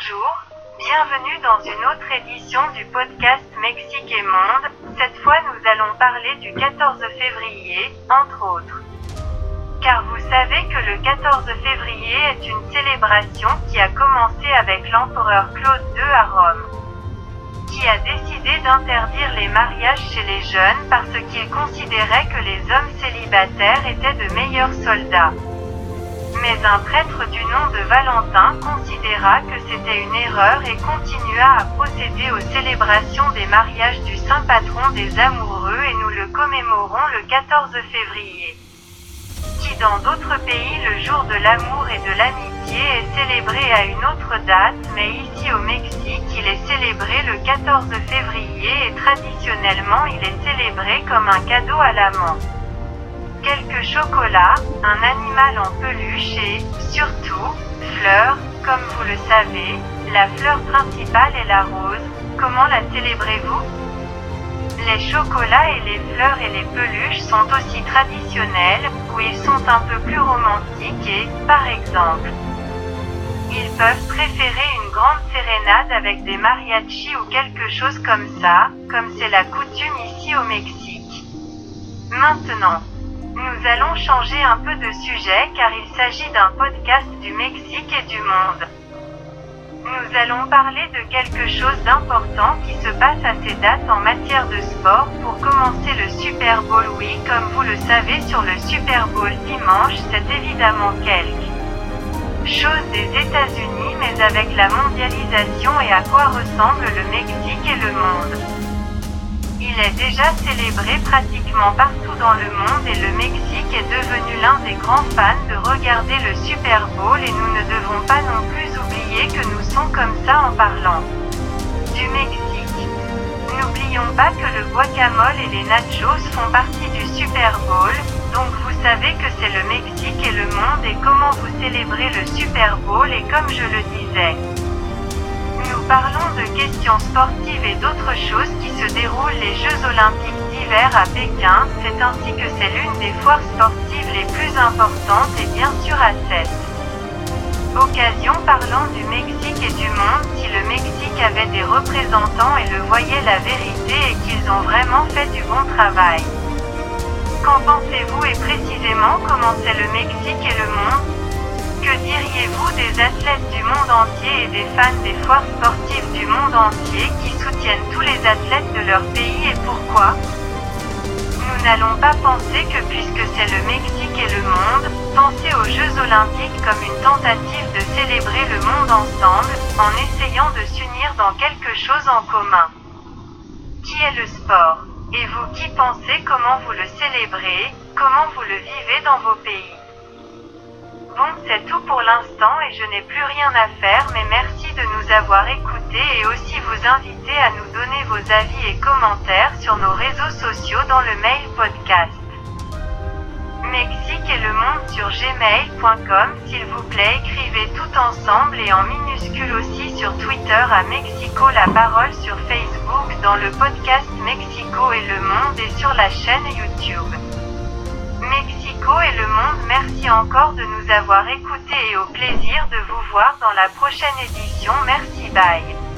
Bonjour, bienvenue dans une autre édition du podcast Mexique et Monde. Cette fois nous allons parler du 14 février, entre autres. Car vous savez que le 14 février est une célébration qui a commencé avec l'empereur Claude II à Rome. Qui a décidé d'interdire les mariages chez les jeunes parce qu'il considérait que les hommes célibataires étaient de meilleurs soldats. Mais un prêtre du nom de Valentin considéra que c'était une erreur et continua à procéder aux célébrations des mariages du saint patron des amoureux et nous le commémorons le 14 février. Qui dans d'autres pays le jour de l'amour et de l'amitié est célébré à une autre date mais ici au Mexique il est célébré le 14 février et traditionnellement il est célébré comme un cadeau à l'amant quelques chocolats, un animal en peluche et, surtout, fleurs, comme vous le savez, la fleur principale est la rose. Comment la célébrez-vous? Les chocolats et les fleurs et les peluches sont aussi traditionnels, ou ils sont un peu plus romantiques et, par exemple, ils peuvent préférer une grande sérénade avec des mariachis ou quelque chose comme ça, comme c'est la coutume ici au Mexique. Maintenant, nous allons changer un peu de sujet car il s'agit d'un podcast du Mexique et du monde. Nous allons parler de quelque chose d'important qui se passe à ces dates en matière de sport. Pour commencer le Super Bowl, oui, comme vous le savez sur le Super Bowl dimanche, c'est évidemment quelque chose des États-Unis, mais avec la mondialisation et à quoi ressemble le Mexique et le monde. Il est déjà célébré pratiquement partout dans le monde et le Mexique est devenu l'un des grands fans de regarder le Super Bowl et nous ne devons pas non plus oublier que nous sommes comme ça en parlant du Mexique. N'oublions pas que le guacamole et les nachos font partie du Super Bowl, donc vous savez que c'est le Mexique et le monde et comment vous célébrez le Super Bowl et comme je le disais. Nous parlons de questions sportives et d'autres choses qui olympiques d'hiver à Pékin, c'est ainsi que c'est l'une des foires sportives les plus importantes et bien sûr à cette occasion parlant du Mexique et du monde, si le Mexique avait des représentants et le voyait la vérité et qu'ils ont vraiment fait du bon travail. Qu'en pensez-vous et précisément comment c'est le Mexique et le monde? Que diriez-vous des athlètes du monde entier et des fans des foires sportives du monde entier qui soutiennent tous athlètes de leur pays et pourquoi. Nous n'allons pas penser que puisque c'est le Mexique et le monde, penser aux Jeux olympiques comme une tentative de célébrer le monde ensemble, en essayant de s'unir dans quelque chose en commun. Qui est le sport? Et vous qui pensez comment vous le célébrez, comment vous le vivez dans vos pays? Bon, c'est tout pour l'instant et je n'ai plus rien à faire, mais merci de nous avoir écoutés et aussi vous inviter à nous donner vos avis et commentaires sur nos réseaux sociaux dans le mail podcast. Mexique et le monde sur gmail.com, s'il vous plaît, écrivez tout ensemble et en minuscule aussi sur Twitter à Mexico la parole sur Facebook dans le podcast Mexico et le monde et sur la chaîne YouTube. Mexico et le monde, merci encore de nous avoir écoutés et au plaisir de vous voir dans la prochaine édition. Merci, bye.